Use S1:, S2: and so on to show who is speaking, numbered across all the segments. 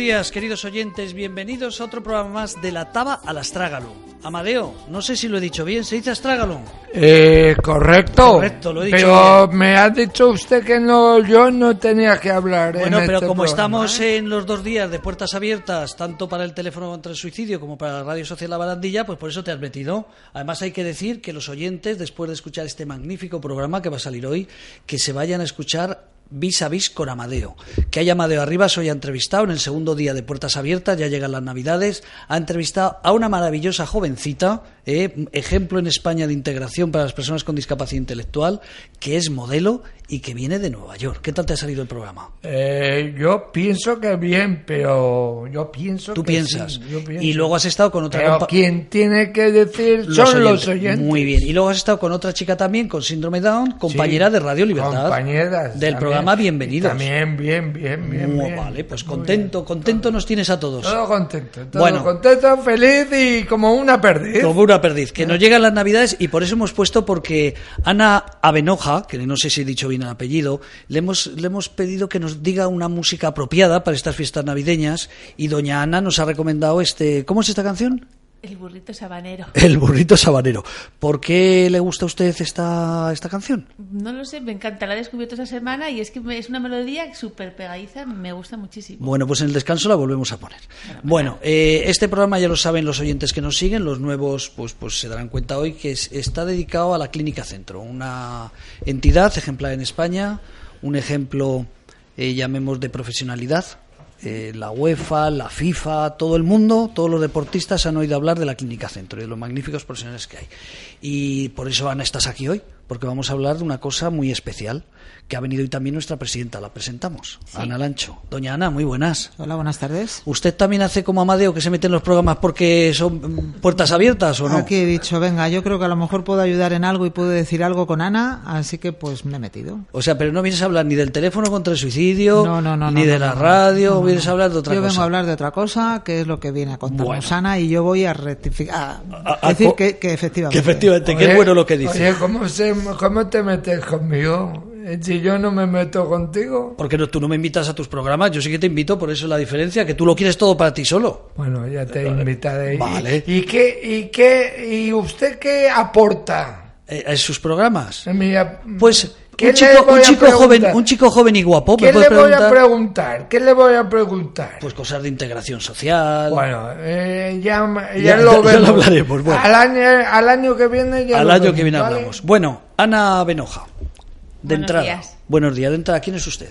S1: días, queridos oyentes, bienvenidos a otro programa más de la Taba al Astrágalo. Amadeo, no sé si lo he dicho bien, ¿se dice Astrágalo?
S2: Eh, correcto.
S1: Correcto, lo he dicho
S2: Pero me ha dicho usted que no, yo no tenía que hablar. en
S1: Bueno, pero
S2: este
S1: como
S2: programa,
S1: estamos
S2: ¿eh?
S1: en los dos días de puertas abiertas, tanto para el teléfono contra el suicidio como para la Radio Social La Barandilla, pues por eso te has metido. Además hay que decir que los oyentes, después de escuchar este magnífico programa que va a salir hoy, que se vayan a escuchar vis a vis con Amadeo. Que haya Amadeo Arribas hoy ha entrevistado en el segundo día de puertas abiertas, ya llegan las navidades, ha entrevistado a una maravillosa jovencita, eh, ejemplo en España de integración para las personas con discapacidad intelectual, que es modelo y que viene de Nueva York. ¿Qué tal te ha salido el programa?
S2: Eh, yo pienso que bien, pero yo pienso
S1: Tú
S2: que
S1: piensas.
S2: sí, yo pienso.
S1: Y luego has estado con otra
S2: Pero quien tiene que decir
S1: los
S2: son los
S1: oyentes. Muy bien. Y luego has estado con otra chica también con síndrome Down, compañera
S2: Sí,
S1: de Radio Libertad.
S2: Compañeras.
S1: Del
S2: también.
S1: Programa Bienvenidos.
S2: También, bien, bien, bien.
S1: Muy
S2: bien.
S1: vale, pues contento, contento nos tienes a todos.
S2: Todo contento, todo
S1: Bueno.
S2: contento, feliz y como una perdiz.
S1: Como una perdiz, que nos llegan las navidades y por eso hemos puesto porque Ana Avenoja, que no sé si he dicho bien el apellido, le hemos, le hemos pedido que nos diga una música apropiada para estas fiestas navideñas y doña Ana nos ha recomendado este... ¿Cómo es esta canción?
S3: El burrito sabanero.
S1: El burrito sabanero. ¿Por qué le gusta a usted esta, esta canción?
S3: No lo sé, me encanta. La he descubierto esta semana y es que es una melodía súper pegadiza, me gusta muchísimo.
S1: Bueno, pues en el descanso la volvemos a poner. Bueno, eh, este programa ya lo saben los oyentes que nos siguen, los nuevos pues, pues se darán cuenta hoy que es- está dedicado a la Clínica Centro, una entidad ejemplar en España, un ejemplo, eh, llamemos, de profesionalidad. Eh, la UEFA, la FIFA, todo el mundo, todos los deportistas han oído hablar de la Clínica Centro y de los magníficos profesionales que hay. Y por eso, Ana, estás aquí hoy, porque vamos a hablar de una cosa muy especial, que ha venido hoy también nuestra presidenta, la presentamos, Ana Lancho. Doña Ana, muy buenas.
S4: Hola, buenas tardes.
S1: ¿Usted también hace como Amadeo que se mete en los programas porque son mm, puertas abiertas o no?
S4: Aquí he dicho, venga, yo creo que a lo mejor puedo ayudar en algo y puedo decir algo con Ana, así que pues me he metido.
S1: O sea, pero no vienes a hablar ni del teléfono contra el suicidio,
S4: No, no, no.
S1: ni
S4: no,
S1: de
S4: no,
S1: la
S4: no,
S1: radio,
S4: no, no,
S1: vienes a hablar de otra
S4: yo
S1: cosa.
S4: vengo a hablar de otra cosa, que es lo que viene a contarnos
S1: Bueno.
S4: Ana, y yo voy a rectificar,
S1: A-
S4: a,
S1: a
S4: decir que, que efectivamente.
S1: Que efectivamente, qué
S2: Oye,
S1: bueno lo que dice.
S2: Oye, ¿cómo, se, ¿cómo te metes conmigo? Eh, Si yo no me meto contigo.
S1: Porque no, tú no me invitas a tus programas, yo sí que te invito, por eso es la diferencia, que tú lo quieres todo para ti solo.
S2: Bueno, ya te invitaré.
S1: Vale.
S2: ¿Y, y qué, y qué, y usted qué aporta?
S1: Eh, ¿En sus programas?
S2: Ap-
S1: Pues
S2: ¿Qué
S1: un chico, un
S2: a
S1: chico joven, un chico joven y guapo, ¿me
S2: ¿Qué le voy a
S1: preguntar?
S2: ¿Qué le voy a preguntar?
S1: Pues cosas de integración social.
S2: bueno, eh, ya,
S1: Ya-
S2: ya, lo
S1: ya lo hablaremos, bueno.
S2: Al, año, al año que viene ya
S1: Al año que viene
S2: ¿vale?
S1: hablamos. Bueno, Ana Benoja, de
S3: Buenos
S1: entrada.
S3: días.
S1: Buenos días, de entrada. ¿Quién es usted?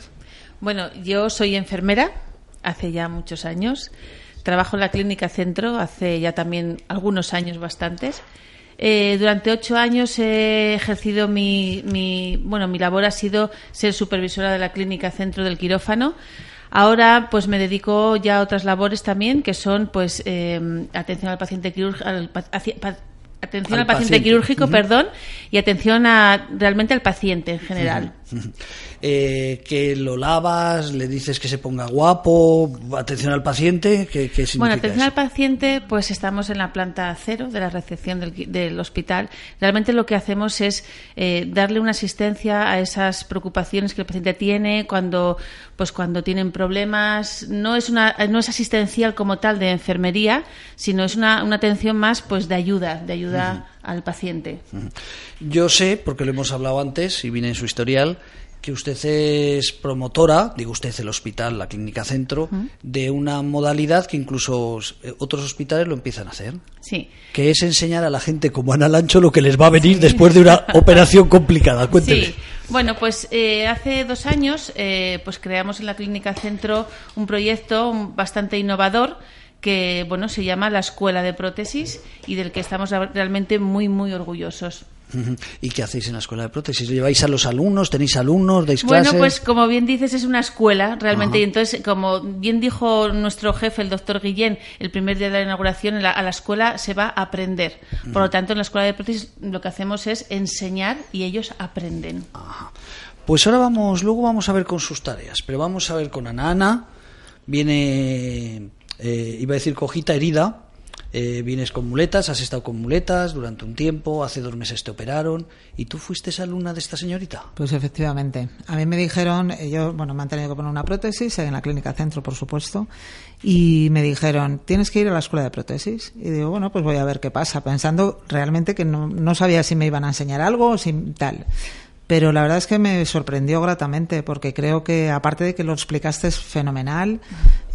S3: Bueno, yo soy enfermera hace ya muchos años. Trabajo en la Clínica Centro hace ya también algunos años bastantes. Eh, durante ocho años he ejercido mi, mi, bueno, mi labor ha sido ser supervisora de la Clínica Centro del Quirófano. Ahora, pues me dedico ya a otras labores también, que son, pues, eh, atención al paciente quirúrgico, al pa- atención
S1: Al
S3: al, paciente,
S1: paciente.
S3: quirúrgico, perdón, y atención a realmente al paciente en general.
S1: Eh, que lo lavas, le dices que se ponga guapo, atención al paciente, ¿qué, qué significa
S3: Bueno, atención
S1: eso?
S3: al paciente, pues estamos en la planta cero de la recepción del, del hospital. Realmente lo que hacemos es eh, darle una asistencia a esas preocupaciones que el paciente tiene cuando, pues cuando tienen problemas. No es una, no es asistencial como tal de enfermería, sino es una, una atención más, pues de ayuda, de ayuda al paciente.
S1: Yo sé, porque lo hemos hablado antes y viene en su historial, que usted es promotora, digo usted el hospital, la clínica centro, de una modalidad que incluso eh, otros hospitales lo empiezan a hacer,
S3: Sí.
S1: que es enseñar a la gente como Ana Lancho lo que les va a venir después de una operación complicada. Cuénteme.
S3: Sí, bueno, pues eh, hace dos años eh, pues creamos en la Clínica Centro un proyecto bastante innovador que bueno se llama la Escuela de Prótesis y del que estamos realmente muy muy orgullosos.
S1: ¿Y qué hacéis en la escuela de prótesis? ¿Lleváis a los alumnos? ¿Tenéis alumnos? ¿Dais
S3: Bueno,
S1: clases?
S3: pues como bien dices, es una escuela realmente. Y entonces, como bien dijo nuestro jefe, el doctor Guillén, el primer día de la inauguración, en la- a la escuela se va a aprender. Por lo tanto, en la escuela de prótesis lo que hacemos es enseñar y ellos aprenden.
S1: Pues ahora vamos, luego vamos a ver con sus tareas, pero vamos a ver con Ana. Ana viene, eh, iba a decir cojita herida, eh, vienes con muletas, has estado con muletas durante un tiempo, hace dos meses te operaron, ¿y tú fuiste esa alumna de esta señorita?
S4: Pues efectivamente. A mí me dijeron, eh, yo, bueno, me han tenido que poner una prótesis en la clínica centro, por supuesto, y me dijeron, tienes que ir a la escuela de prótesis. Y digo, bueno, pues voy a ver qué pasa, pensando realmente que no, no sabía si me iban a enseñar algo o si tal. Pero la verdad es que me sorprendió gratamente porque creo que, aparte de que lo explicaste es fenomenal,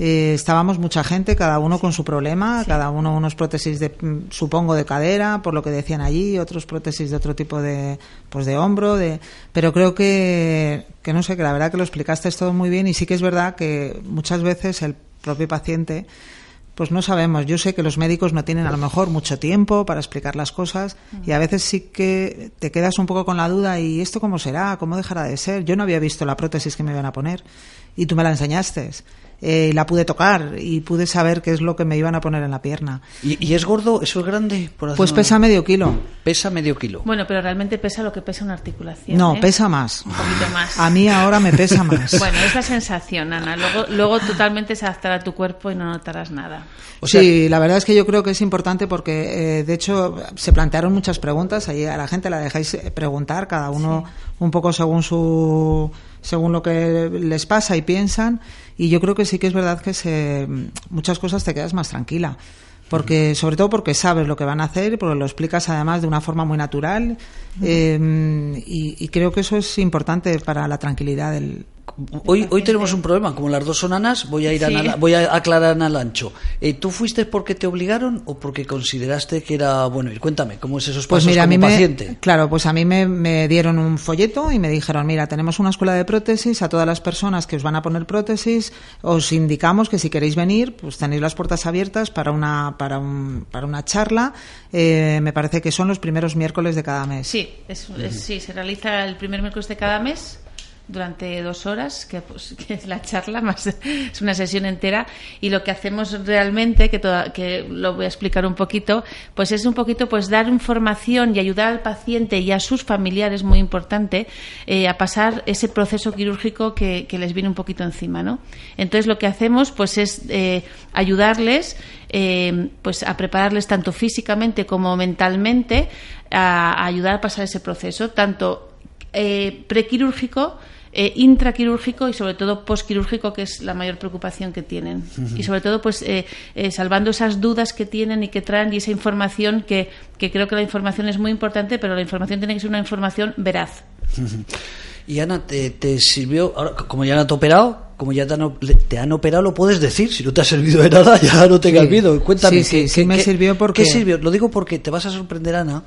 S4: eh, estábamos mucha gente, cada uno con su problema, cada uno unos prótesis de, supongo, de cadera, por lo que decían allí, otros prótesis de otro tipo de, pues de hombro, de, pero creo que, que no sé, que la verdad que lo explicaste todo muy bien y sí que es verdad que muchas veces el propio paciente pues no sabemos. Yo sé que los médicos no tienen a lo mejor mucho tiempo para explicar las cosas y a veces sí que te quedas un poco con la duda y esto cómo será, cómo dejará de ser. Yo no había visto la prótesis que me iban a poner y tú me la enseñaste. Eh, y la pude tocar y pude saber qué es lo que me iban a poner en la pierna.
S1: ¿Y, y es gordo? ¿Eso es grande? Por
S4: Pues pesa medio kilo.
S1: Pesa medio kilo.
S3: Bueno, pero realmente pesa lo que pesa una articulación.
S4: No,
S3: ¿eh?
S4: pesa más.
S3: Un poquito más.
S4: A mí ahora me pesa más.
S3: Bueno, es la sensación, Ana. Luego, luego totalmente se adaptará a tu cuerpo y no notarás nada.
S1: O sea-
S4: sí, la verdad es que yo creo que es importante porque, eh, de hecho, se plantearon muchas preguntas. Ahí a la gente la dejáis eh, preguntar, cada uno un poco según su según lo que les pasa y piensan. Y yo creo que sí que es verdad que se, muchas cosas te quedas más tranquila. Porque, sobre todo porque sabes lo que van a hacer, porque lo explicas además de una forma muy natural. eh, y, y creo que eso es importante para la tranquilidad del,
S1: Hoy, hoy tenemos un problema, como las dos son Anas, voy a ir a
S3: Sí.
S1: Voy a aclarar a Ana Lancho. Eh, ¿Tú fuiste porque te obligaron o porque consideraste que era bueno ir? Cuéntame, ¿cómo es esos
S4: Pues
S1: pasos
S4: mira, a mí me,
S1: paciente?
S4: claro, pues a mí me, me dieron un folleto y me dijeron, mira, tenemos una escuela de prótesis, a todas las personas que os van a poner prótesis, os indicamos que si queréis venir, pues tenéis las puertas abiertas para una, para un, para una charla. Eh, me parece que son los primeros miércoles de cada mes.
S3: Sí, es- es- sí, se realiza el primer miércoles de cada mes durante dos horas, que, pues, que es la charla, más es una sesión entera, y lo que hacemos realmente, que, toda- que lo voy a explicar un poquito, pues es un poquito pues dar información y ayudar al paciente y a sus familiares, muy importante, eh, a pasar ese proceso quirúrgico que, les viene un poquito encima, ¿no? Entonces lo que hacemos pues es eh, ayudarles eh, pues a prepararles tanto físicamente como mentalmente a, a ayudar a pasar ese proceso, tanto eh, prequirúrgico, eh, intraquirúrgico y sobre todo posquirúrgico, que es la mayor preocupación que tienen. Y sobre todo, pues eh, eh, salvando esas dudas que tienen y que traen y esa información que, que creo que la información es muy importante, pero la información tiene que ser una información veraz.
S1: Y Ana, ¿te, te sirvió, ahora, como ya no te han operado, como ya te han, te han operado, lo puedes decir, si no te ha servido de nada, ya no tengas
S4: Sí.
S1: miedo. Cuéntame.
S4: Sí, sí,
S1: ¿qué-
S4: sí
S1: qué-
S4: me
S1: qué-
S4: sirvió porque-
S1: ¿Qué sirvió? Lo digo porque te vas a sorprender, Ana,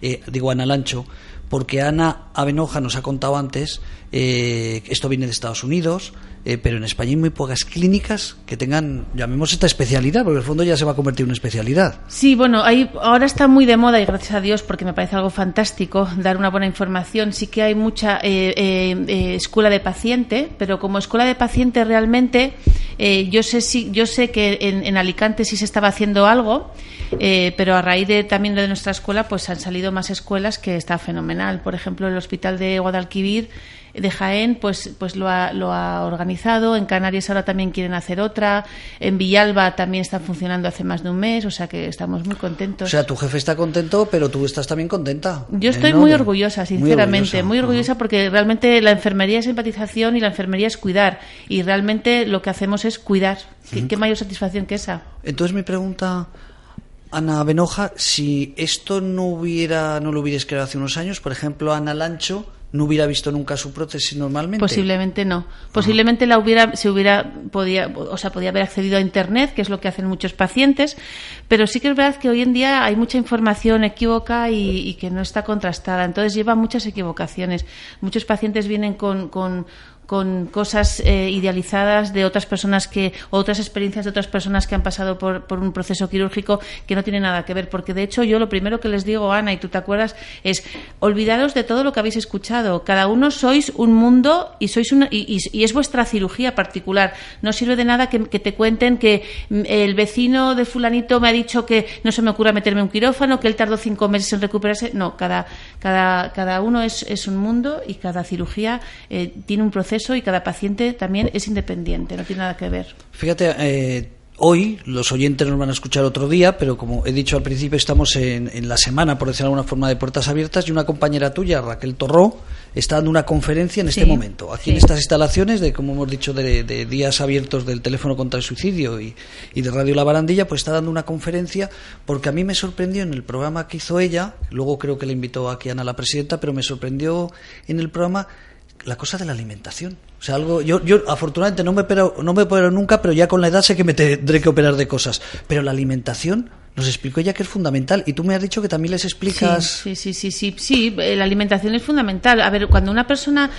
S1: eh, digo Ana Lancho, porque Ana Avenoja nos ha contado antes, eh, esto viene de Estados Unidos, eh, pero en España hay muy pocas clínicas que tengan, llamemos esta especialidad, porque en el fondo ya se va a convertir en una especialidad.
S3: Sí, bueno, hay, ahora está muy de moda y gracias a Dios porque me parece algo fantástico dar una buena información. Sí que hay mucha eh, eh, escuela de paciente, pero como escuela de paciente realmente yo sé si, yo sé que en, en Alicante sí se estaba haciendo algo, pero a raíz de también de nuestra escuela pues han salido más escuelas que está fenomenal. Por ejemplo, el Hospital de Guadalquivir de Jaén pues pues lo ha, lo ha organizado. En Canarias ahora también quieren hacer otra. En Villalba también está funcionando hace más de un mes o sea que estamos muy contentos.
S1: O sea, tu jefe está contento, pero tú estás también contenta.
S3: yo
S1: Eh,
S3: estoy
S1: ¿no?
S3: muy orgullosa sinceramente muy orgullosa, porque realmente la enfermería es empatización y la enfermería es cuidar. Y realmente lo que hacemos es cuidar. ¿Qué, qué mayor satisfacción que esa
S1: Entonces mi pregunta, Ana Benoja, si esto no hubiera, no lo hubierais creado hace unos años, por ejemplo, Ana Lancho no hubiera visto nunca su prótesis normalmente.
S3: Posiblemente no. Posiblemente la hubiera, se hubiera podía, o sea, podía haber accedido a internet, que es lo que hacen muchos pacientes, pero sí que es verdad que hoy en día hay mucha información equívoca y, y que no está contrastada. Entonces lleva muchas equivocaciones. Muchos pacientes vienen con, con con cosas eh, idealizadas de otras personas que otras experiencias de otras personas que han pasado por, por, un proceso quirúrgico que no tiene nada que ver. Porque de hecho yo lo primero que les digo Ana y tú te acuerdas es olvidaros de todo lo que habéis escuchado. Cada uno sois un mundo y sois una, y, y, y es vuestra cirugía particular. No sirve de nada que, que, te cuenten que mm, el vecino de fulanito me ha dicho que no se me ocurra meterme un quirófano que él tardó cinco meses en recuperarse. No cada cada cada uno es, es un mundo y cada cirugía eh, tiene un proceso y cada paciente también es independiente, no tiene nada que ver.
S1: Fíjate, eh, hoy los oyentes nos van a escuchar otro día, pero como he dicho al principio, estamos en, en, la semana, por decirlo de alguna forma, de puertas abiertas y una compañera tuya, Raquel Torró, está dando una conferencia en este momento, aquí
S3: sí.
S1: en estas instalaciones de, como hemos dicho, de, de días abiertos del teléfono contra el suicidio y, y de Radio La Barandilla, pues está dando una conferencia porque a mí me sorprendió en el programa que hizo ella, luego creo que le invitó aquí Ana la presidenta, pero me sorprendió en el programa la cosa de la alimentación. O sea, algo, yo, yo afortunadamente no me, opero, no me opero nunca, pero ya con la edad sé que me tendré que operar de cosas. Pero la alimentación nos explicó ella que es fundamental. Y tú me has dicho que también les explicas.
S3: Sí, sí, sí, sí, sí, sí, eh, la alimentación es fundamental. A ver, cuando una persona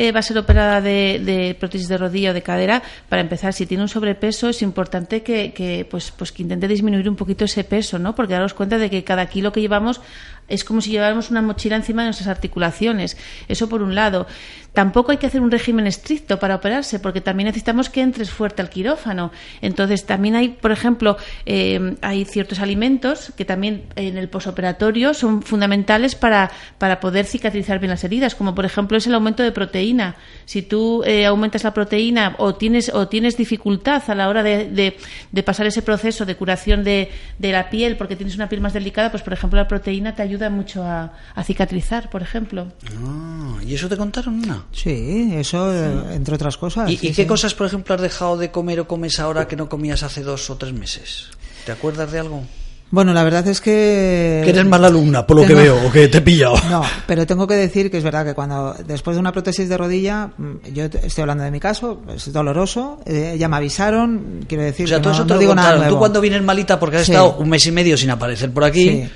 S3: eh, va a ser operada de, prótesis de rodilla o de cadera, para empezar, si tiene un sobrepeso, es importante que, pues, pues que intente disminuir un poquito ese peso, ¿no? Porque daros cuenta de que cada kilo que llevamos es como si lleváramos una mochila encima de nuestras articulaciones. Eso por un lado. Tampoco hay que hacer un régimen estricto para operarse, porque también necesitamos que entres fuerte al quirófano. Entonces, también hay, por ejemplo, eh, hay ciertos alimentos que también en el posoperatorio son fundamentales para, para poder cicatrizar bien las heridas, como por ejemplo es el aumento de proteína. Si tú eh, aumentas la proteína o tienes, o tienes dificultad a la hora de, de, de pasar ese proceso de curación de, de, la piel, porque tienes una piel más delicada, pues por ejemplo la proteína te ayuda mucho a, a cicatrizar, por ejemplo.
S1: Ah, ¿Y eso te contaron, Ana?
S4: Sí, eso, sí. entre otras cosas.
S1: ¿Y,
S4: sí,
S1: ¿y qué
S4: sí.
S1: cosas, por ejemplo, has dejado de comer o comes ahora que no comías hace dos o tres meses? ¿Te acuerdas de algo?
S4: Bueno, la verdad es que...
S1: Que eres mala alumna, por lo tengo... que veo, o que te he pillado.
S4: No, pero tengo que decir que es verdad que cuando, después de una prótesis de rodilla, mm, yo estoy hablando de mi caso, es doloroso, eh, ya me avisaron, quiero decir
S1: o sea,
S4: que
S1: todo
S4: no,
S1: eso te
S4: no
S1: lo
S4: digo nada nuevo.
S1: Tú cuando vienes malita, porque has
S4: Sí.
S1: estado un mes y medio sin aparecer por aquí...
S4: Sí.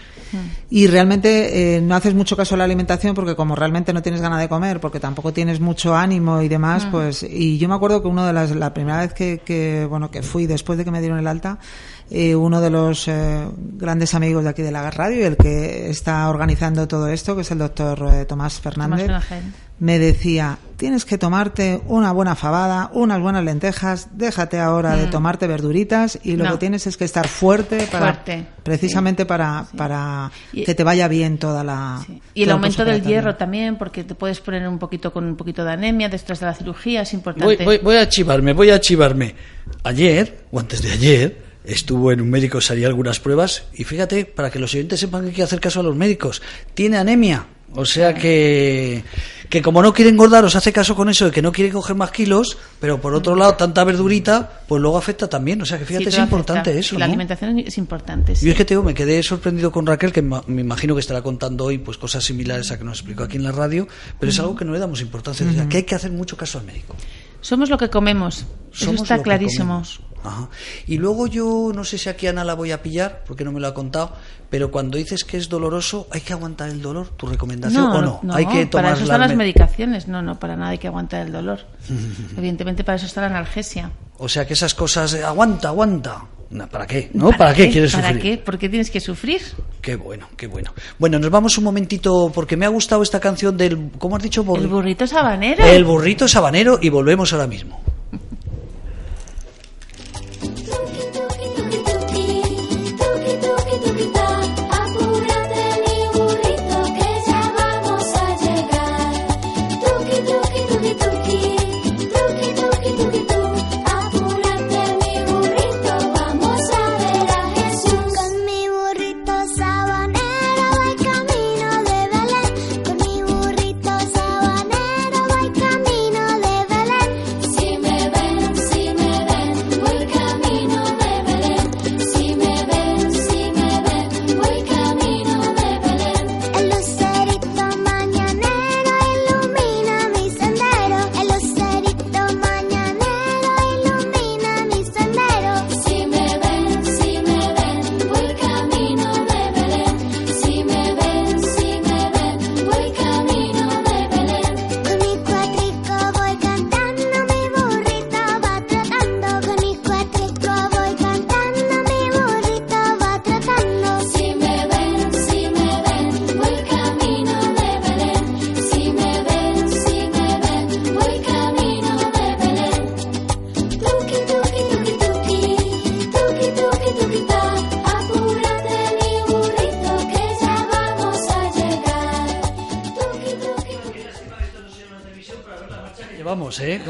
S4: Y realmente eh, no haces mucho caso a la alimentación porque como realmente no tienes ganas de comer, porque tampoco tienes mucho ánimo y demás,
S3: Mm.
S4: pues y yo me acuerdo que uno de las la primera vez que, que bueno que fui después de que me dieron el alta, eh, uno de los eh, grandes amigos de aquí de la radio y el que está organizando todo esto, que es el doctor eh, Tomás Fernández,
S3: Tomás Fernández.
S4: Me decía, tienes que tomarte una buena fabada, unas buenas lentejas, déjate ahora de
S3: Mm.
S4: tomarte verduritas y lo
S3: No.
S4: que tienes es que estar fuerte para
S3: Fuerte.
S4: precisamente
S3: Sí.
S4: para
S3: Sí.
S4: para
S3: Y-
S4: que te vaya bien toda la
S3: Sí. Y el aumento del hierro también, porque te puedes poner un poquito con un poquito de anemia detrás de la cirugía, es
S1: Voy,
S3: importante.
S1: voy, voy a chivarme, voy a chivarme. Ayer, o antes de ayer, estuvo en un médico, salía algunas pruebas, y fíjate, para que los oyentes sepan que hay que hacer caso a los médicos, tiene anemia. O sea que, que como no quiere engordar, os hace caso con eso de que no quiere coger más kilos, pero por otro lado, tanta verdurita, pues luego afecta también. O sea que fíjate,
S3: Sí,
S1: es importante
S3: afecta.
S1: eso.
S3: La
S1: ¿no?
S3: alimentación es importante. sí.
S1: Yo es que te digo, me quedé sorprendido con Raquel, que me imagino que estará contando hoy pues cosas similares a que nos explicó aquí en la radio, pero es algo que no le damos importancia, o sea, que hay que hacer mucho caso al médico.
S3: Somos lo que comemos. Eso
S1: Somos
S3: está clarísimo.
S1: comemos. Ajá. Y luego yo no sé si aquí Ana la voy a pillar, porque no me lo ha contado, pero cuando dices que es doloroso, ¿hay que aguantar el dolor? ¿Tu recomendación o no? hay que tomar
S3: para eso están
S1: las
S3: las
S1: me-
S3: medicaciones. No, no, para nada hay que aguantar el dolor. Evidentemente para eso está la analgesia.
S1: O sea, que esas cosas, aguanta, aguanta. No, ¿Para qué? ¿No? ¿Para, qué? quieres
S3: ¿Para
S1: sufrir?
S3: qué? ¿Por qué tienes que sufrir?
S1: Qué bueno, qué bueno. Bueno, nos vamos un momentito, porque me ha gustado esta canción del, ¿cómo has dicho?
S3: El burrito sabanero.
S1: El burrito sabanero y volvemos ahora mismo.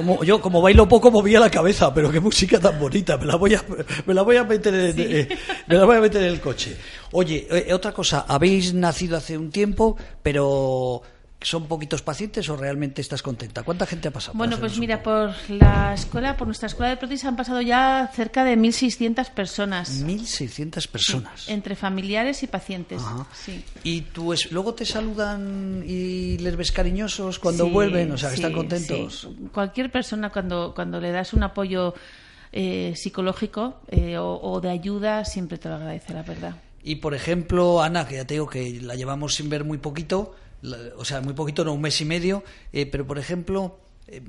S1: Como, yo, como bailo poco, movía la cabeza, pero qué música tan bonita. Me la voy a, me la voy a meter en, eh, me la voy a meter en el coche. Oye, eh, otra cosa, habéis nacido hace un tiempo, pero ¿son poquitos pacientes o realmente estás contenta? ¿Cuánta gente ha pasado?
S3: Bueno, pues mira, por la escuela, por nuestra escuela de prótesis han pasado ya cerca de 1.600 personas,
S1: 1.600 personas.
S3: entre familiares y pacientes.
S1: Ajá.
S3: Sí.
S1: ¿Y tú es, luego te saludan y les ves cariñosos cuando
S3: Sí,
S1: vuelven? O sea, que
S3: sí,
S1: están contentos.
S3: Cualquier persona cuando, cuando le das un apoyo eh, psicológico eh, o, o de ayuda siempre te lo agradece, la verdad.
S1: Y por ejemplo, Ana, que ya te digo que la llevamos sin ver muy poquito, o sea, muy poquito, no un mes y medio, eh, pero por ejemplo, eh,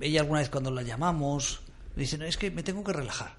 S1: ella alguna vez cuando la llamamos, dice, no, es que me tengo que relajar.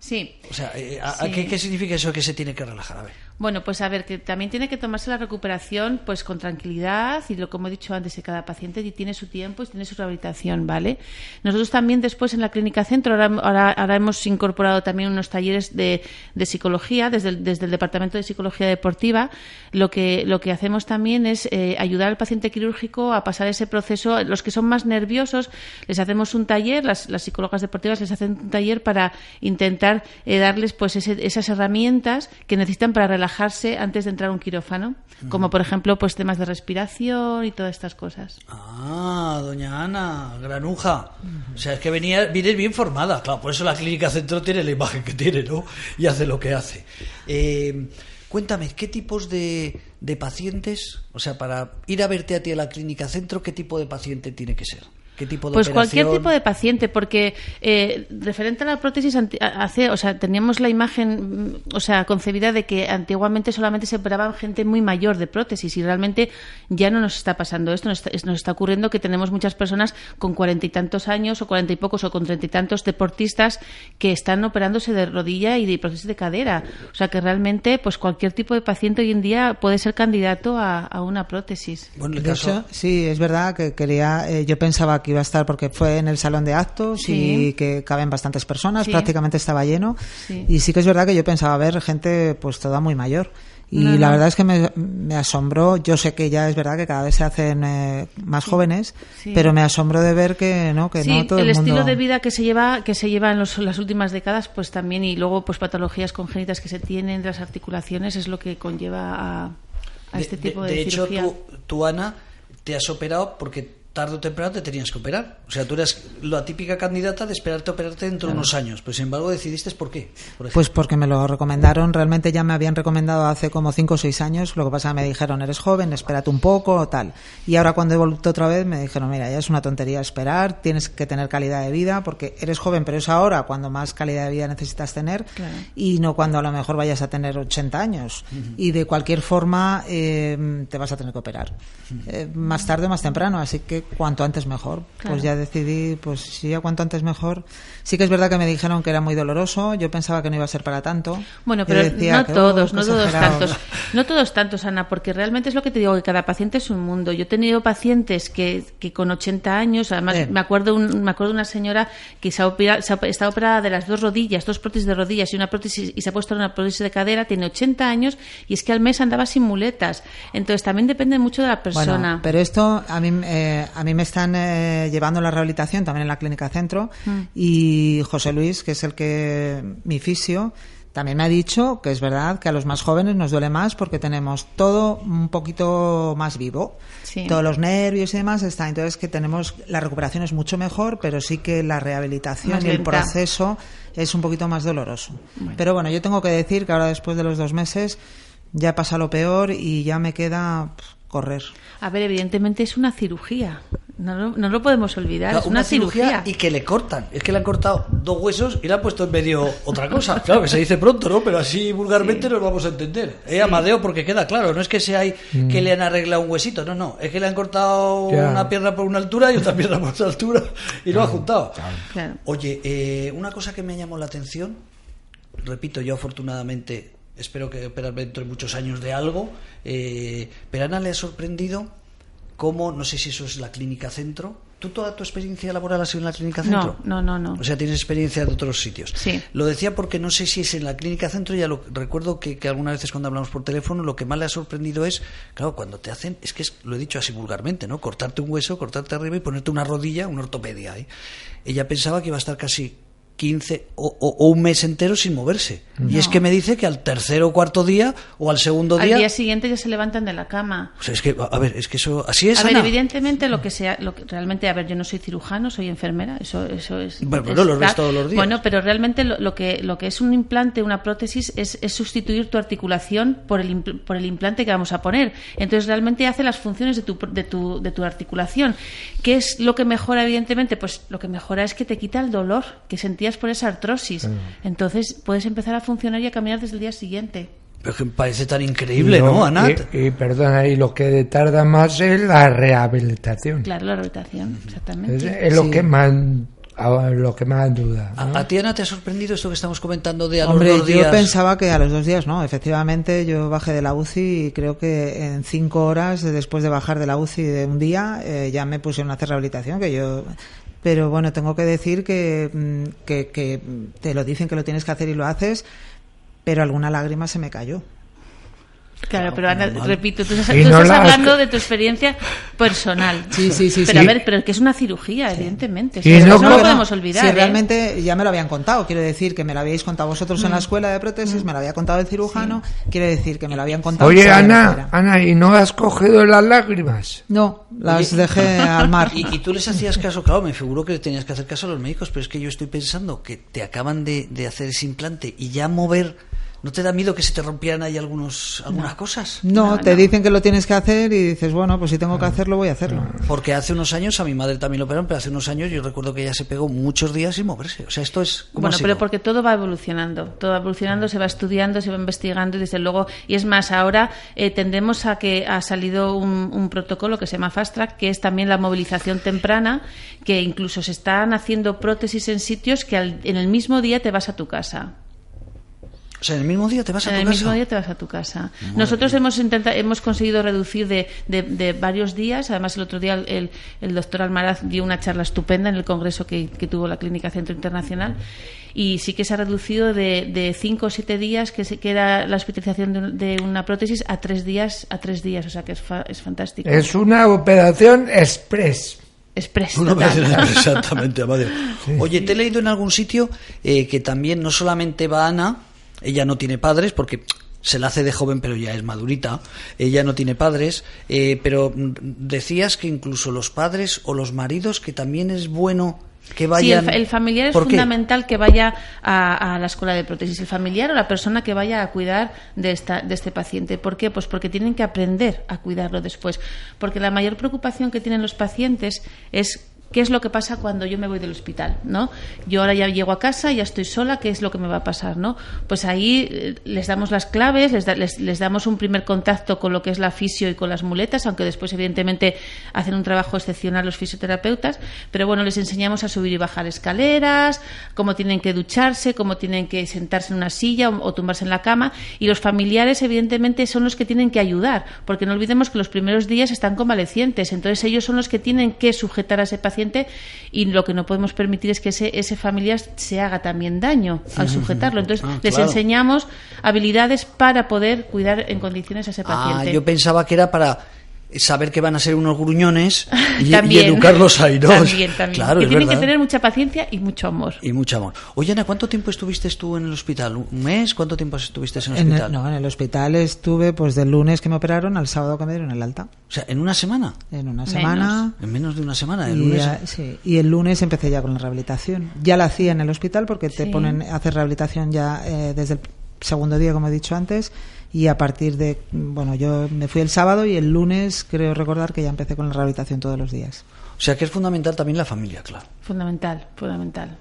S3: Sí.
S1: O sea, eh, ¿a- a
S3: Sí.
S1: ¿qué, qué significa eso que se tiene que relajar? A ver.
S3: Bueno, pues a ver, que también tiene que tomarse la recuperación pues con tranquilidad y lo como he dicho antes, que cada paciente tiene su tiempo y tiene su rehabilitación, ¿vale? Nosotros también después en la clínica centro, ahora, ahora, ahora hemos incorporado también unos talleres de, de psicología desde el, desde el Departamento de Psicología Deportiva. Lo que, lo que hacemos también es eh, ayudar al paciente quirúrgico a pasar ese proceso. Los que son más nerviosos, les hacemos un taller, las, las psicólogas deportivas les hacen un taller para intentar eh, darles pues ese- esas herramientas que necesitan para relajarse antes de entrar a un quirófano, como por ejemplo pues temas de respiración y todas estas cosas.
S1: Ah, doña Ana, granuja. O sea, es que venía, vienes bien formada. Claro, por eso la clínica centro tiene la imagen que tiene, ¿no? Y hace lo que hace. Eh, cuéntame, ¿qué tipos de, de pacientes, o sea, para ir a verte a ti a la clínica centro, qué tipo de paciente tiene que ser? ¿Qué tipo de
S3: Pues cualquier tipo de paciente, porque eh, referente a la prótesis, hace, o sea, teníamos la imagen, mm, o sea, concebida de que antiguamente solamente se operaba gente muy mayor de prótesis y realmente ya no nos está pasando esto, nos está, es- nos está ocurriendo que tenemos muchas personas con cuarenta y tantos años o cuarenta y pocos o con treinta y tantos deportistas que están operándose de rodilla y de prótesis de cadera. O sea, que realmente, pues cualquier tipo de paciente hoy en día puede ser candidato a, a una prótesis.
S1: Bueno, en el
S4: De
S1: caso,
S4: hecho, sí, es verdad que quería, eh, yo pensaba que iba a estar porque fue en el salón de actos
S3: Sí.
S4: y que caben bastantes personas,
S3: Sí.
S4: prácticamente estaba lleno.
S3: Sí.
S4: Y sí que es verdad que yo pensaba ver gente pues toda muy mayor. Y
S3: No,
S4: la
S3: no.
S4: verdad es que me, me asombró, yo sé que ya es verdad que cada vez se hacen eh, más jóvenes,
S3: Sí.
S4: pero me asombró de ver que no, que
S3: sí,
S4: no todo
S3: el,
S4: el, mundo...
S3: estilo de vida que se lleva que se lleva en los- las últimas décadas pues también y luego pues patologías congénitas que se tienen de las articulaciones es lo que conlleva a, a
S1: de,
S3: este tipo de,
S1: de hecho,
S3: cirugía
S1: tú, tú, Ana, te has operado porque tarde o temprano te tenías que operar. O sea, tú eras la típica candidata de esperarte a operarte dentro de unos años. Pero sin embargo decidiste por qué. Por.
S4: Pues porque me lo recomendaron, realmente ya me habían recomendado hace como 5 o 6 años, lo que pasa es que me dijeron, eres joven, espérate un poco o tal. Y ahora cuando he vuelto otra vez me dijeron, mira, ya es una tontería esperar, tienes que tener calidad de vida, porque eres joven, pero es ahora cuando más calidad de vida necesitas tener
S3: Claro.
S4: y no cuando a lo mejor vayas a tener 80 años. Y de cualquier forma eh, te vas a tener que operar. Eh, más tarde o más temprano, así que cuanto antes mejor.
S3: Claro.
S4: Pues ya decidí, pues sí, a cuanto antes mejor. Sí que es verdad que me dijeron que era muy doloroso, yo pensaba que no iba a ser para tanto.
S3: Bueno, pero
S4: decía
S3: no
S4: que, oh,
S3: todos,
S4: qué
S3: no todos tantos. No todos tantos, Ana, porque realmente es lo que te digo, que cada paciente es un mundo. Yo he tenido pacientes que, que con 80 años, además me acuerdo un- me acuerdo de una señora que se ha opera- se ha- está operada de las dos rodillas, dos prótesis de rodillas y una prótesis y se ha puesto una prótesis de cadera, tiene 80 años y es que al mes andaba sin muletas. Entonces también depende mucho de la persona.
S4: Bueno, pero esto a mí, eh, a mí me están eh, llevando la rehabilitación también en la clínica centro
S3: Mm.
S4: y José Luis, que es el que mi fisio, también me ha dicho que es verdad que a los más jóvenes nos duele más porque tenemos todo un poquito más vivo.
S3: Sí.
S4: Todos los nervios y demás está. Entonces que tenemos la recuperación es mucho mejor, pero sí que la rehabilitación
S3: Más
S4: y el proceso es un poquito más doloroso. Pero bueno, yo tengo que decir que ahora después de los dos meses ya pasa lo peor y ya me queda correr.
S3: A ver, evidentemente es una cirugía. No, lo- no lo podemos olvidar.
S1: Claro,
S3: es una, cirugía.
S1: y que le cortan. Es que le han cortado dos huesos y le han puesto en medio otra cosa. Claro, que se dice pronto, ¿no? Pero así vulgarmente nos vamos a entender. Eh, Amadeo, porque queda claro, no es que sea ahí que le han arreglado un huesito, no, no. Es que le han cortado una pierna por una altura y otra pierna por otra altura y lo han juntado.
S3: Claro.
S1: Oye, eh, una cosa que me llamó la atención, repito, yo afortunadamente espero que operarme dentro de muchos años de algo, eh, pero a Ana le ha sorprendido cómo, no sé si eso es la clínica centro, ¿Tú toda tu experiencia laboral ha sido en la clínica
S3: No,
S1: centro?
S3: no, no, no.
S1: O sea, tienes experiencia de otros sitios.
S3: Sí.
S1: Lo decía porque no sé si es en la clínica centro, ya lo recuerdo que, que algunas veces cuando hablamos por teléfono lo que más le ha sorprendido es, claro, cuando te hacen, es que es- lo he dicho así vulgarmente, ¿no? Cortarte un hueso, cortarte arriba y ponerte una rodilla, una ortopedia. ¿eh? Ella pensaba que iba a estar casi 15 o, un mes entero sin moverse. Y es que me dice que al tercer o cuarto día o al segundo
S3: Al
S1: día...
S3: día siguiente ya se levantan de la cama.
S1: O sea, es que, a ver, es que eso... Así es,
S3: A ver, evidentemente lo que sea, lo que realmente, a ver, yo no soy cirujano, soy enfermera, eso, eso es.
S1: Bueno, pero
S3: es-
S1: los ves todos los días.
S3: Bueno, pero realmente lo, lo que lo que es un implante, una prótesis, es, es sustituir tu articulación por el impl- por el implante que vamos a poner. Entonces realmente hace las funciones de tu de tu de tu articulación. ¿Qué es lo que mejora evidentemente? Pues lo que mejora es que te quita el dolor que sentías por esa artrosis. Entonces puedes empezar a funcionar y a caminar desde el día siguiente.
S1: Pero que me parece tan increíble, ¿no, Anat?
S2: Y, y perdona, y lo que tarda más es la rehabilitación.
S3: Claro, la rehabilitación, exactamente.
S2: es lo
S4: Sí.
S2: que más a- lo que más duda. ¿no?
S1: ¿A, a ti, Ana, te ha sorprendido esto que estamos comentando de a los
S4: Hombre,
S1: dos
S4: yo
S1: días?
S4: pensaba que a los dos días no. Efectivamente, yo bajé de la UCI y creo que en cinco horas de- después de bajar de la UCI de un día eh, ya me pusieron a hacer rehabilitación. Que yo, pero bueno, tengo que decir que, mm, que, que te lo dicen que lo tienes que hacer y lo haces, pero alguna lágrima se me cayó.
S3: Claro, pero Ana, repito, tú estás, tú
S2: no
S3: hablando de tu experiencia personal.
S4: Sí, sí, sí,
S3: Pero
S4: sí.
S3: a ver, pero que es una cirugía, evidentemente.
S2: Y no
S3: lo podemos olvidar.
S4: Si
S3: ¿eh?
S4: realmente ya me lo habían contado, quiero decir que me lo habíais contado vosotros
S3: Mm.
S4: en la escuela de prótesis, me lo había contado el cirujano, quiero decir que me lo habían contado.
S2: Oye, Ana. Ana, ¿y no has cogido las lágrimas?
S4: No, las
S1: Oye,
S4: dejé al mar.
S1: Y, y tú les hacías caso, claro, me figuro que le tenías que hacer caso a los médicos, pero es que yo estoy pensando que te acaban de, de hacer ese implante y ya mover, ¿no te da miedo que se te rompieran ahí algunos, algunas cosas?
S4: No,
S3: No,
S4: te
S3: no.
S4: dicen que lo tienes que hacer y dices, bueno, pues si tengo que hacerlo, voy a hacerlo.
S1: Porque hace unos años, a mi madre también lo operaron, pero hace unos años yo recuerdo que ella se pegó muchos días sin moverse. O sea, esto es... ¿cómo
S3: Bueno, pero porque todo va evolucionando, todo va evolucionando, se va estudiando, se va investigando y desde luego, y es más, ahora eh, tendemos a que ha salido un, un protocolo que se llama Fast Track, que es también la movilización temprana, que incluso se están haciendo prótesis en sitios que al- en el mismo día te vas a tu casa.
S1: O sea, en el mismo día te vas a
S3: En
S1: tu
S3: el
S1: casa.
S3: mismo día te vas a tu casa. Nosotros hemos intenta- hemos conseguido reducir de, de- de varios días. Además, el otro día el, el doctor Almaraz dio una charla estupenda en el congreso que, que tuvo la Clínica Centro Internacional. Y sí que se ha reducido de, de cinco o siete días, que, se, que era la hospitalización de, un- de una prótesis, a tres días, a tres días. O sea que es, fa- es fantástico.
S2: Es una operación express.
S3: Express,
S1: Una
S3: total.
S1: operación, exactamente, madre. Oye, te he leído en algún sitio eh, que también no solamente va Ana, ella no tiene padres porque se la hace de joven pero ya es madurita, ella no tiene padres, eh, pero decías que incluso los padres o los maridos que también es bueno que
S3: Sí,
S1: vayan...
S3: el, fa- el familiar es fundamental que vaya a, a la escuela de prótesis. El familiar o la persona que vaya a cuidar de, esta, de este paciente. ¿Por qué? Pues porque tienen que aprender a cuidarlo después. Porque la mayor preocupación que tienen los pacientes es qué es lo que pasa cuando yo me voy del hospital, ¿no? Yo ahora ya llego a casa, ya estoy sola, ¿qué es lo que me va a pasar, no? Pues ahí eh, les damos las claves, les, da- les, damos un primer contacto con lo que es la fisio y con las muletas, aunque después evidentemente hacen un trabajo excepcional los fisioterapeutas, pero bueno, les enseñamos a subir y bajar escaleras, cómo tienen que ducharse, cómo tienen que sentarse en una silla o, o tumbarse en la cama y los familiares evidentemente son los que tienen que ayudar, porque no olvidemos que los primeros días están convalecientes, entonces ellos son los que tienen que sujetar a ese paciente y lo que no podemos permitir es que ese, ese familiar se haga también daño al sujetarlo. Entonces
S1: Ah,
S3: les
S1: claro.
S3: enseñamos habilidades para poder cuidar en condiciones a ese
S1: Ah,
S3: paciente.
S1: yo pensaba que era para saber que van a ser unos gruñones y, educarlos ahí, ¿no?
S3: También, también.
S1: Claro,
S3: que tienen que tener mucha paciencia y mucho amor.
S1: Y mucho amor. Oye, Ana, ¿cuánto tiempo estuviste tú en el hospital? ¿Un mes? ¿Cuánto tiempo estuviste en el
S4: En
S1: hospital?
S4: el, no, en el hospital estuve pues del lunes que me operaron al sábado que me dieron el alta.
S1: O sea, ¿en una semana?
S4: En una
S3: Menos.
S4: semana.
S1: En menos de una semana. El
S4: Y,
S1: lunes.
S4: ya- sí, y el lunes empecé ya con la rehabilitación. Ya la hacía en el hospital porque te
S3: Sí.
S4: ponen a hacer rehabilitación ya eh, desde el segundo día, como he dicho antes. Y a partir de, bueno, yo me fui el sábado y el lunes creo recordar que ya empecé con la rehabilitación todos los días.
S1: O sea, que es fundamental también la familia, claro.
S3: Fundamental, fundamental.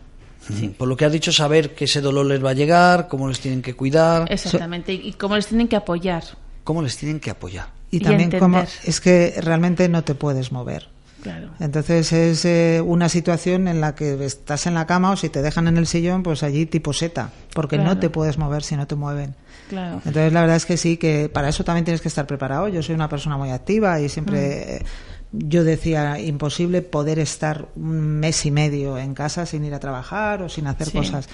S1: Por lo que has dicho, saber que ese dolor les va a llegar, cómo les tienen que cuidar,
S3: Exactamente. Y cómo les tienen que apoyar.
S1: cómo les tienen que apoyar.
S4: Y,
S3: Y
S4: también como
S3: entender.
S4: es que realmente no te puedes mover.
S3: Claro.
S4: Entonces es eh, una situación en la que estás en la cama o si te dejan en el sillón, pues allí tipo seta, porque
S3: Claro.
S4: no te puedes mover si no te mueven.
S3: Claro.
S4: Entonces la verdad es que sí, que para eso también tienes que estar preparado. Yo soy una persona muy activa y siempre... eh, yo decía imposible poder estar un mes y medio en casa sin ir a trabajar o sin hacer
S3: Sí.
S4: cosas.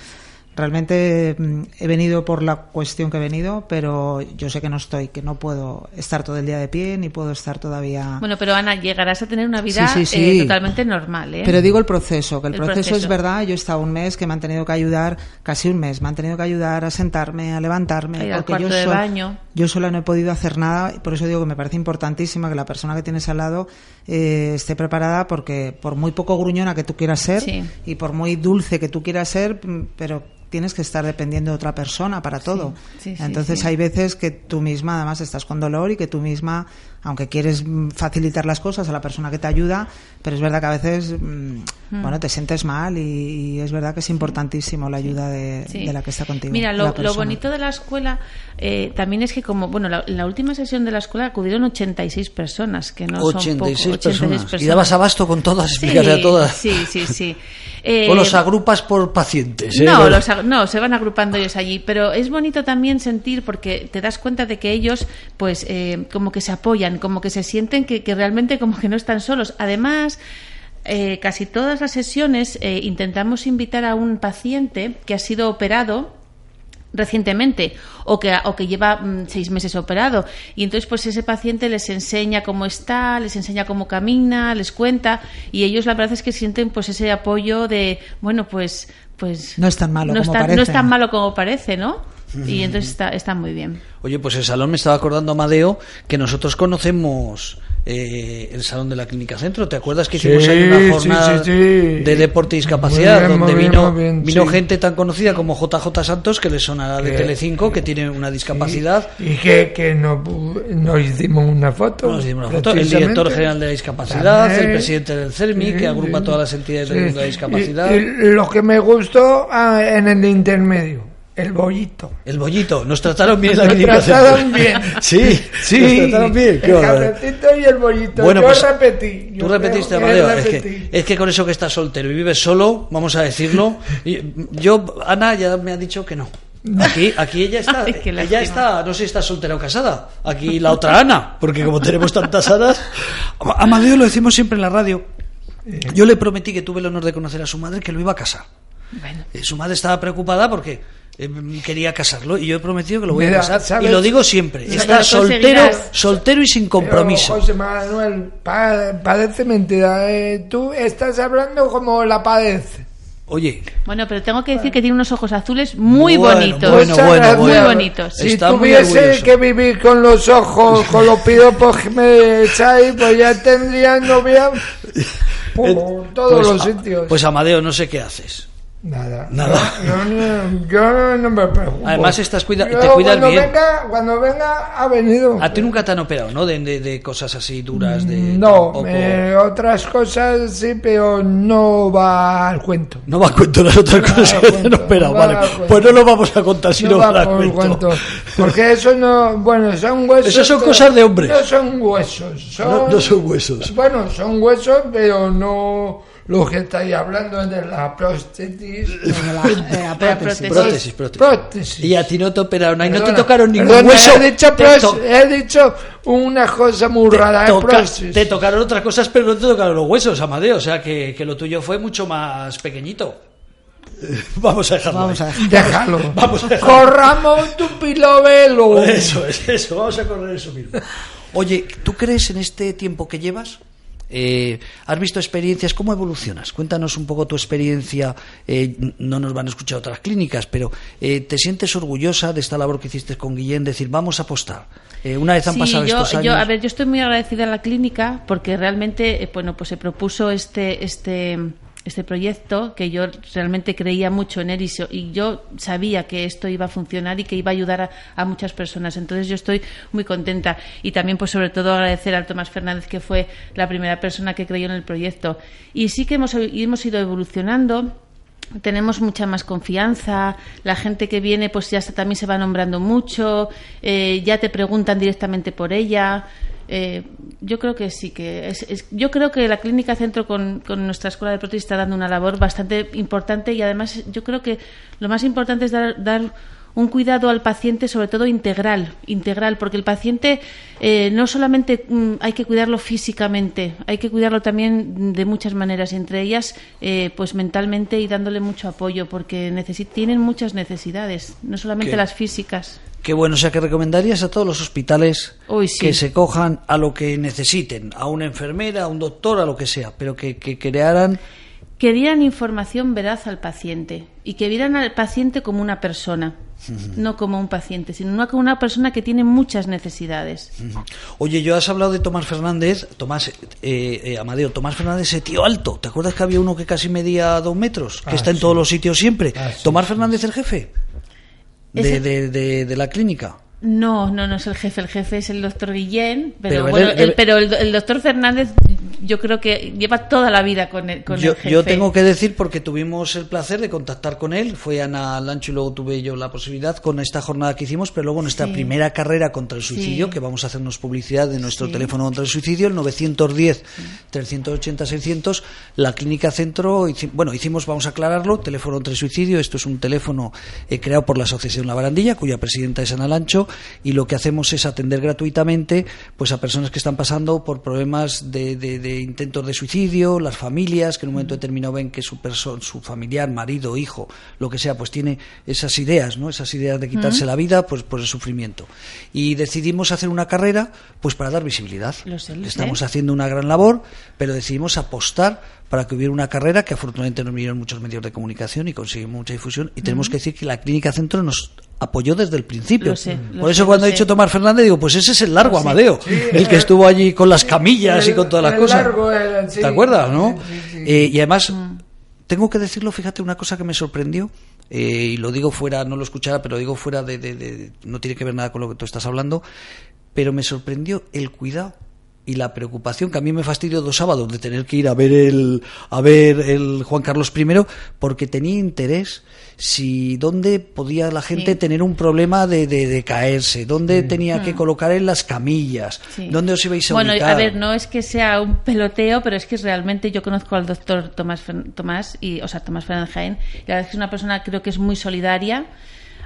S4: Realmente mm, he venido por la cuestión que he venido, pero yo sé que no estoy, que no puedo estar todo el día de pie ni puedo estar todavía.
S3: Bueno, pero Ana, llegarás a tener una vida
S4: Sí, sí, sí.
S3: eh, totalmente normal, ¿eh?
S4: Pero digo el proceso, que el,
S3: El
S4: proceso,
S3: proceso.
S4: es verdad. Yo he estado un mes que me han tenido que ayudar, casi un mes, me han tenido que ayudar a sentarme, a levantarme.
S3: A
S4: porque yo, sol-
S3: baño.
S4: yo sola no he podido hacer nada. y Por eso digo que me parece importantísima que la persona que tienes al lado eh, esté preparada, porque por muy poco gruñona que tú quieras ser y por muy dulce que tú quieras ser, mm, pero tienes que estar dependiendo de otra persona para todo.
S3: sí, sí,
S4: Entonces
S3: sí.
S4: hay veces que tú misma además estás con dolor y que tú misma, aunque quieres mm, facilitar las cosas a la persona que te ayuda, pero es verdad que a veces, mm, bueno, te sientes mal y, y es verdad que es importantísimo la ayuda de,
S3: Sí.
S4: de la que está contigo.
S3: Mira, lo, bonito de la escuela eh, también es que como, bueno, la, en la última sesión de la escuela acudieron 86 personas, que no son poco,
S1: 86
S3: 86
S1: personas. Y dabas abasto con todas,
S3: Sí,
S1: explicarle a todas.
S3: Sí, sí, sí. Eh,
S1: O los agrupas por pacientes. ¿eh?
S3: no, los no, se van agrupando ellos allí, pero es bonito también sentir porque te das cuenta de que ellos, pues, eh, como que se apoyan, como que se sienten que, que realmente como que no están solos. Además, eh, casi todas las sesiones eh, intentamos invitar a un paciente que ha sido operado recientemente o que, o que lleva mm, seis meses operado y entonces pues ese paciente les enseña cómo está, les enseña cómo camina, les cuenta y ellos la verdad es que sienten pues ese apoyo de bueno pues pues
S4: No es tan malo
S3: no
S4: como
S3: está-
S4: parece.
S3: no es tan malo como parece ¿no? Y entonces está, está muy bien
S1: Oye, pues el salón me estaba acordando, Amadeo, que nosotros conocemos eh, el salón de la Clínica Centro. ¿Te acuerdas que hicimos
S2: Sí,
S1: ahí una jornada
S2: sí, sí.
S1: de deporte y discapacidad?
S2: Bien,
S1: donde
S2: bien,
S1: vino,
S2: bien,
S1: vino
S2: sí.
S1: gente tan conocida como JJ Santos, que le sonará de Telecinco, que tiene una discapacidad.
S2: Y que, que nos, pu- nos hicimos una foto.
S1: Nos dimos una foto. El director general de la discapacidad,
S2: También.
S1: el presidente del CERMI, que agrupa todas las entidades del
S2: Sí.
S1: mundo de la discapacidad.
S2: Y, y lo que me gustó ah, en el intermedio, el bollito.
S1: El bollito, nos trataron bien en la
S2: Nos trataron bien.
S1: Sí,
S2: Sí,
S1: nos trataron bien. Qué
S2: el cafetito y el bollito.
S1: Bueno,
S2: yo
S1: pues,
S2: repetí.
S1: Tú repetiste, Amadeo. Es que, es que con eso que estás soltero y vives solo, vamos a decirlo. y yo, Ana, ya me ha dicho que no. Aquí, aquí ella está,
S3: Ay,
S1: ella
S3: lástima.
S1: está, no sé si está soltera o casada. Aquí la otra Ana, porque como tenemos tantas Anas. Ama- Amadeo lo decimos siempre en la radio. Yo le prometí que tuve el honor de conocer a su madre que lo iba a casar.
S3: bueno
S1: Eh, Su madre estaba preocupada porque eh, quería casarlo y yo he prometido que lo voy
S2: Mira,
S1: a casar.
S2: ¿sabes?
S1: Y lo digo siempre. Está soltero, soltero y sin compromiso.
S2: Pero, José Manuel, pa- parece mentira. eh, tú estás hablando como la padece.
S1: Oye,
S3: bueno pero tengo que decir que tiene unos ojos azules muy
S1: Bueno,
S3: bonitos
S1: bueno, bueno,
S3: muy
S1: bueno.
S3: bonitos
S2: Si
S1: Está
S2: tuviese que vivir con los ojos, con los piropos que me echáis, pues ya tendría novia por todos
S1: pues,
S2: los sitios.
S1: Pues Amadeo, no sé qué haces.
S2: Nada.
S1: Nada.
S2: Yo, no- yo no me preocupo.
S1: Además, estás cuida-
S2: Yo
S1: te cuidas
S2: cuando
S1: bien.
S2: Venga, cuando venga, ha venido.
S1: A ti nunca te han operado, ¿no? De, de- de cosas así duras, de
S2: No,
S1: tampoco-
S2: eh, otras cosas sí, pero no va al cuento.
S1: No va a cuento las otras
S2: No
S1: cosas que te han operado,
S2: no va
S1: vale. Pues no lo vamos a contar si no,
S2: no va
S1: va a
S2: por el
S1: cuento.
S2: cuento. Porque eso no, bueno, son huesos.
S1: Eso son cosas de hombres.
S2: No son huesos. Son,
S1: No, no son huesos.
S2: Bueno, son huesos, pero no lo que estáis hablando de la prótesis.
S4: De la, de la prótesis.
S1: Prótesis, prótesis.
S2: Prótesis.
S1: Y a ti no te operaron, ahí no te tocaron ningún
S2: perdona,
S1: hueso.
S2: He dicho,
S1: te,
S2: pros-
S1: to-
S2: he dicho una cosa muy rara.
S1: te
S2: eh,
S1: toca-
S2: prótesis.
S1: te tocaron otras cosas, pero no te tocaron los huesos, Amadeo. O sea que, que lo tuyo fue mucho más pequeñito. Vamos a dejarlo.
S4: Vamos a.
S2: Déjalo.
S1: Vamos a dejarlo.
S2: Corramos tu pilovelo.
S1: Eso es, eso, vamos a correr eso mismo. Oye, ¿tú crees en este tiempo que llevas? Eh, ¿Has visto experiencias? ¿Cómo evolucionas? Cuéntanos un poco tu experiencia. eh, no nos van a escuchar otras clínicas, pero eh, ¿te sientes orgullosa de esta labor que hiciste con Guillén? Decir, vamos a apostar. Eh, una vez han
S3: Sí,
S1: pasado
S3: yo,
S1: estos años.
S3: yo, a ver, yo estoy muy agradecida a la clínica porque realmente, eh, bueno, pues se propuso este, este, este proyecto que yo realmente creía mucho en él y, yo sabía que esto iba a funcionar y que iba a ayudar a, a muchas personas. Entonces yo estoy muy contenta y también, pues sobre todo agradecer al Tomás Fernández que fue la primera persona que creyó en el proyecto. Y sí que hemos, hemos ido evolucionando tenemos mucha más confianza, la gente que viene pues ya está- también se va nombrando mucho, eh, ya te preguntan directamente por ella. Eh, yo creo que sí que es, es- yo creo que la clínica centro con, con nuestra escuela de prótesis está dando una labor bastante importante y además yo creo que lo más importante es dar, dar un cuidado al paciente, sobre todo integral, integral, porque el paciente eh, no solamente mm, hay que cuidarlo físicamente, hay que cuidarlo también de muchas maneras, entre ellas, eh, pues mentalmente y dándole mucho apoyo, porque tienen muchas necesidades, no solamente
S1: ¿Qué?
S3: las físicas.
S1: Qué bueno, o sea que recomendarías a todos los hospitales
S3: Uy, sí.
S1: que se cojan a lo que necesiten, a una enfermera, a un doctor, a lo que sea, pero que, que crearan
S3: que dieran información veraz al paciente y que vieran al paciente como una persona, no como un paciente, sino no como una persona que tiene muchas necesidades.
S1: Oye, yo has hablado de Tomás Fernández, Tomás, eh, eh, Amadeo, Tomás Fernández, ese tío alto. ¿Te acuerdas que había uno que casi medía dos metros? Que
S2: Ah,
S1: está en
S2: sí.
S1: todos los sitios siempre.
S2: Ah, sí,
S1: Tomás
S2: sí,
S1: Fernández, el jefe de, de, de- de la clínica.
S3: No, no, no es el jefe, el jefe es el doctor Guillén, pero,
S1: Pero
S3: bueno, el, pero el doctor Fernández yo creo que lleva toda la vida con el, con
S1: Yo,
S3: el jefe.
S1: yo tengo que decir, porque tuvimos el placer de contactar con él, fue Ana Lancho y luego tuve yo la posibilidad con esta jornada que hicimos, pero luego nuestra
S3: Sí.
S1: primera carrera contra el suicidio,
S3: Sí.
S1: que vamos a hacernos publicidad de nuestro
S3: Sí.
S1: teléfono contra el suicidio, el 910-380-600, la clínica centro, bueno, hicimos, vamos a aclararlo, teléfono contra el suicidio, esto es un teléfono eh, creado por la Asociación La Barandilla, cuya presidenta es Ana Lancho, y lo que hacemos es atender gratuitamente pues a personas que están pasando por problemas de, de- de intentos de suicidio, las familias que en un momento determinado ven que su perso- su familiar, marido, hijo, lo que sea, pues tiene esas ideas, ¿no? Esas ideas de quitarse la vida pues por el sufrimiento. Y decidimos hacer una carrera pues para dar visibilidad.
S3: Lo sé, lo sé.
S1: Estamos haciendo una gran labor, pero decidimos apostar para que hubiera una carrera que afortunadamente nos vinieron muchos medios de comunicación y conseguimos mucha difusión. Y tenemos que decir que la Clínica Centro nos apoyó desde el principio.
S3: Lo sé, lo
S1: Por eso
S3: sé,
S1: cuando ha dicho Tomás Fernández, digo, pues ese es el largo. Amadeo, el que estuvo allí con las camillas y con todas las
S2: el
S1: cosas.
S2: largo era, sí.
S1: ¿Te acuerdas, no?
S2: Sí.
S1: Eh, y además, tengo que decirlo, fíjate, una cosa que me sorprendió, eh, y lo digo fuera, no lo escuchará, pero lo digo fuera de, de- de- no tiene que ver nada con lo que tú estás hablando, pero me sorprendió el cuidado y la preocupación que a mí me fastidió dos sábados de tener que ir a ver el a ver el Juan Carlos I porque tenía interés si dónde podía la gente
S3: Sí.
S1: tener un problema de, de- de caerse, dónde tenía que colocar en las camillas.
S3: Sí.
S1: dónde os ibais a
S3: Bueno,
S1: ubicar.
S3: a ver, no es que sea un peloteo, pero es que realmente yo conozco al doctor Tomás, Tomás y, o sea, Tomás Fernández Jaén, y la verdad es que es una persona creo que es muy solidaria.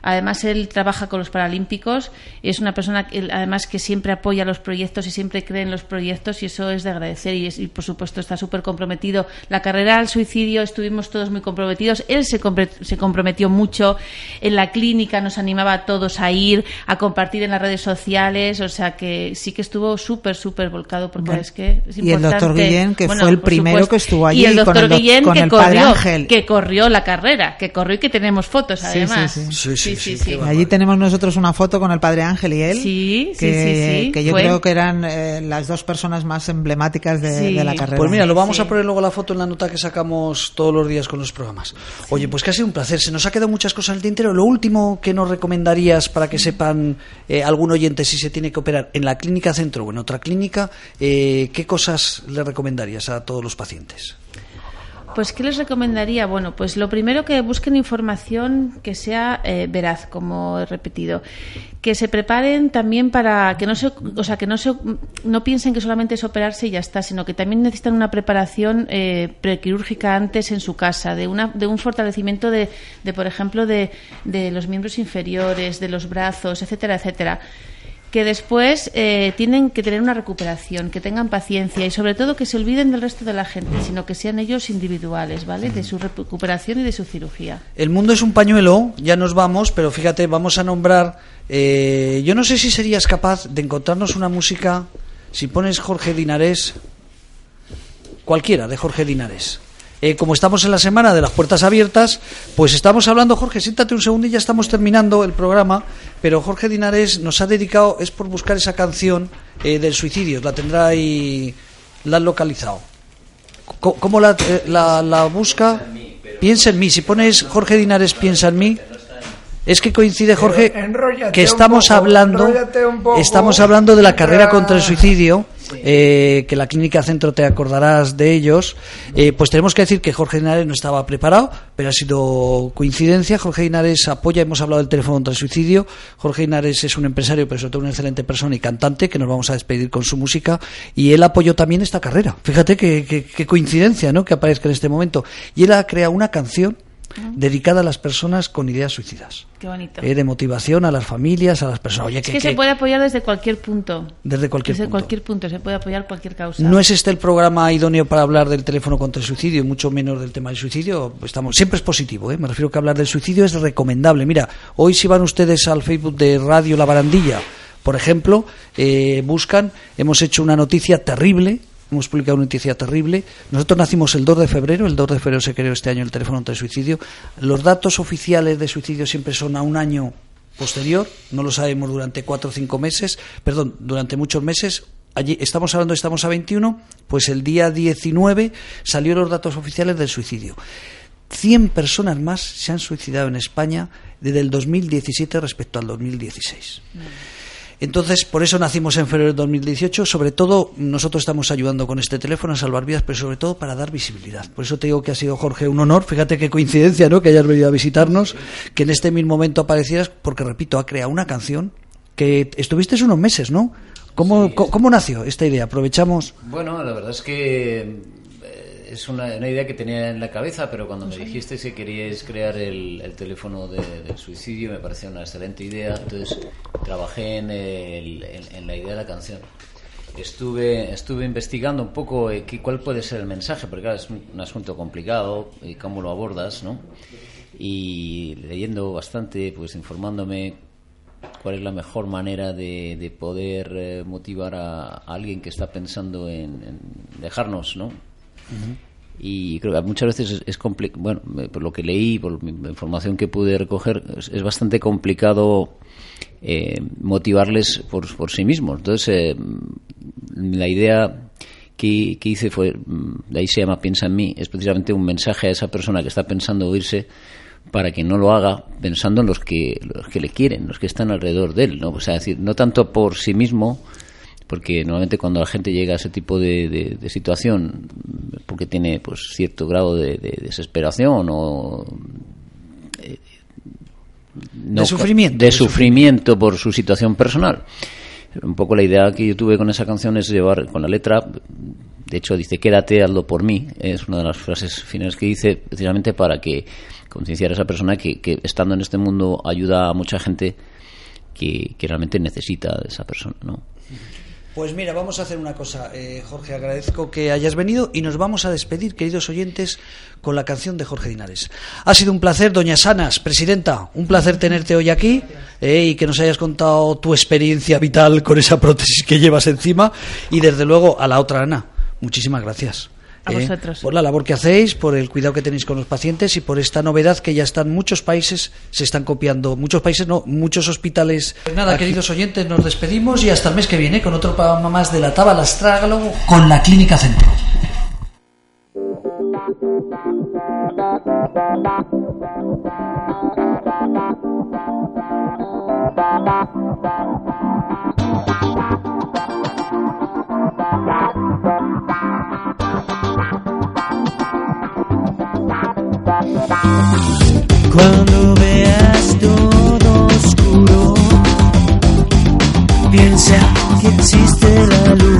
S3: Además, él trabaja con los Paralímpicos es una persona, además, que siempre apoya los proyectos y siempre cree en los proyectos y eso es de agradecer y, es- y, por supuesto, está súper comprometido. La carrera al suicidio estuvimos todos muy comprometidos. Él se, compre- se comprometió mucho en la clínica, nos animaba a todos a ir, a compartir en las redes sociales, o sea que sí que estuvo súper, súper volcado porque
S4: Bueno,
S3: es que es
S4: y el doctor
S3: importante.
S4: Guillén, que
S3: Bueno,
S4: fue el primero
S3: supuesto.
S4: que estuvo allí
S3: y el
S4: con
S3: doctor
S4: el doc-
S3: Guillén
S4: con
S3: que
S4: el padre
S3: corrió,
S4: Ángel.
S3: que corrió la carrera, que corrió y que tenemos fotos
S4: Sí,
S3: además.
S4: sí,
S1: sí. Sí, sí, sí,
S4: allí tenemos nosotros una foto con el padre Ángel y él.
S3: Sí, sí,
S4: que,
S3: sí, sí,
S4: que yo
S3: fue.
S4: creo que eran eh, las dos personas más emblemáticas de,
S3: Sí.
S4: de la carrera.
S1: Pues mira, lo vamos
S3: Sí.
S1: a poner luego la foto en la nota que sacamos todos los días con los programas. Oye, pues que ha sido un placer. Se nos ha quedado muchas cosas en el tintero. Lo último que nos recomendarías para que sepan eh, algún oyente si se tiene que operar en la clínica centro o en otra clínica, eh, ¿qué cosas le recomendarías a todos los pacientes?
S3: Pues, ¿qué les recomendaría? Bueno, pues lo primero que busquen información que sea eh, veraz, como he repetido. Que se preparen también para que no se, o sea, que no se, no piensen que solamente es operarse y ya está, sino que también necesitan una preparación eh, prequirúrgica antes en su casa, de una, de un fortalecimiento de, de por ejemplo, de, de los miembros inferiores, de los brazos, etcétera, etcétera que después eh, tienen que tener una recuperación, que tengan paciencia y sobre todo que se olviden del resto de la gente, sino que sean ellos individuales, ¿vale? De su recuperación y de su cirugía.
S1: El mundo es un pañuelo, ya nos vamos, pero fíjate, vamos a nombrar. eh, yo no sé si serías capaz de encontrarnos una música. Si pones Jorge Dinares, cualquiera de Jorge Dinares. Eh, como estamos en la semana de las puertas abiertas, pues estamos hablando, Jorge, siéntate un segundo y ya estamos terminando el programa, pero Jorge Dinares nos ha dedicado, es por buscar esa canción eh, del suicidio, la tendrá ahí, la han localizado. ¿Cómo la, eh, la, la busca? Piensa en mí. Si pones Jorge Dinares, piensa en mí. Es que coincide, Jorge, que estamos
S2: poco,
S1: hablando, estamos hablando de la carrera
S2: Ra-
S1: contra el suicidio, eh, que la clínica centro te acordarás de ellos. Eh, pues tenemos que decir que Jorge Dinares no estaba preparado, pero ha sido coincidencia. Jorge Dinares apoya, hemos hablado del teléfono contra el suicidio. Jorge Dinares es un empresario, pero sobre todo una excelente persona y cantante, que nos vamos a despedir con su música. Y él apoyó también esta carrera. Fíjate qué coincidencia, ¿no? Que aparezca en este momento. Y él ha creado una canción dedicada a las personas con ideas suicidas.
S3: Qué bonito.
S1: Eh, de motivación a las familias, a las personas. Oye,
S3: es
S1: que,
S3: que, se
S1: que-
S3: puede apoyar desde cualquier punto.
S1: desde cualquier
S3: desde
S1: punto.
S3: cualquier punto se puede apoyar cualquier causa.
S1: No es este el programa idóneo para hablar del teléfono contra el suicidio, y mucho menos del tema del suicidio. Estamos siempre es positivo, ¿eh? me refiero que hablar del suicidio es recomendable. Mira, hoy si van ustedes al Facebook de Radio La Barandilla, por ejemplo, eh, buscan, hemos hecho una noticia terrible. Hemos publicado una noticia terrible. Nosotros nacimos el 2 de febrero. El 2 de febrero se creó este año el teléfono el suicidio. Los datos oficiales de suicidio siempre son a un año posterior, no lo sabemos durante cuatro o cinco meses, perdón, durante muchos meses. Allí estamos hablando, estamos a 21, pues el día 19 salieron los datos oficiales del suicidio. 100 personas más se han suicidado en España desde el 2017 respecto al 2016. Entonces, por eso nacimos en febrero de 2018. Sobre todo, nosotros estamos ayudando con este teléfono a salvar vidas, pero sobre todo para dar visibilidad. Por eso te digo que ha sido, Jorge, un honor. Fíjate qué coincidencia, ¿no? Que hayas venido a visitarnos, que en este mismo momento aparecieras, porque, repito, ha creado una canción que estuviste unos meses, ¿no? ¿Cómo, ¿Cómo nació esta idea? Aprovechamos.
S5: Bueno, la verdad es que es una, una idea que tenía en la cabeza, pero cuando me dijiste que queríais crear el, el teléfono de- del suicidio, me pareció una excelente idea. Entonces trabajé en, el- en- en la idea de la canción. Estuve, estuve investigando un poco eh, qué- cuál puede ser el mensaje, porque claro, es un, un asunto complicado y cómo lo abordas, ¿no? Y leyendo bastante, pues informándome cuál es la mejor manera de, de poder eh, motivar a, a alguien que está pensando en, en dejarnos, ¿no? Y creo que muchas veces es, es compli- bueno, por lo que leí, por la información que pude recoger, es, bastante complicado eh, motivarles por, por sí mismos. Entonces, eh, la idea que, que hice fue, mm, de ahí se llama Piensa en mí, es precisamente un mensaje a esa persona que está pensando irse para que no lo haga pensando en los que, los que le quieren, los que están alrededor de él, ¿no? O sea, decir, no tanto por sí mismo, porque normalmente cuando la gente llega a ese tipo de, de- de situación, porque tiene pues cierto grado de, de desesperación o eh, no
S1: De sufrimiento,
S5: de sufrimiento por su situación personal. Un poco la idea que yo tuve con esa canción es llevar con la letra, de hecho dice quédate, hazlo por mí, es una de las frases finales que dice precisamente para que concienciar a esa persona que, que estando en este mundo ayuda a mucha gente que, que realmente necesita de esa persona, ¿no?
S1: Pues mira, vamos a hacer una cosa. Eh, Jorge, agradezco que hayas venido y nos vamos a despedir, queridos oyentes, con la canción de Jorge Dinares. Ha sido un placer, doña Sanas, presidenta, un placer tenerte hoy aquí eh, y que nos hayas contado tu experiencia vital con esa prótesis que llevas encima y desde luego a la otra Ana. Muchísimas gracias.
S3: A
S1: eh,
S3: vosotros.
S1: por la labor que hacéis, por el cuidado que tenéis con los pacientes y por esta novedad que ya están muchos países, se están copiando, muchos países no, muchos hospitales. Pues nada, queridos oyentes, nos despedimos y hasta el mes que viene con otro programa más de la Tábala Astrágalo con la Clínica Centro.
S6: Cuando veas todo oscuro, piensa que existe la luz.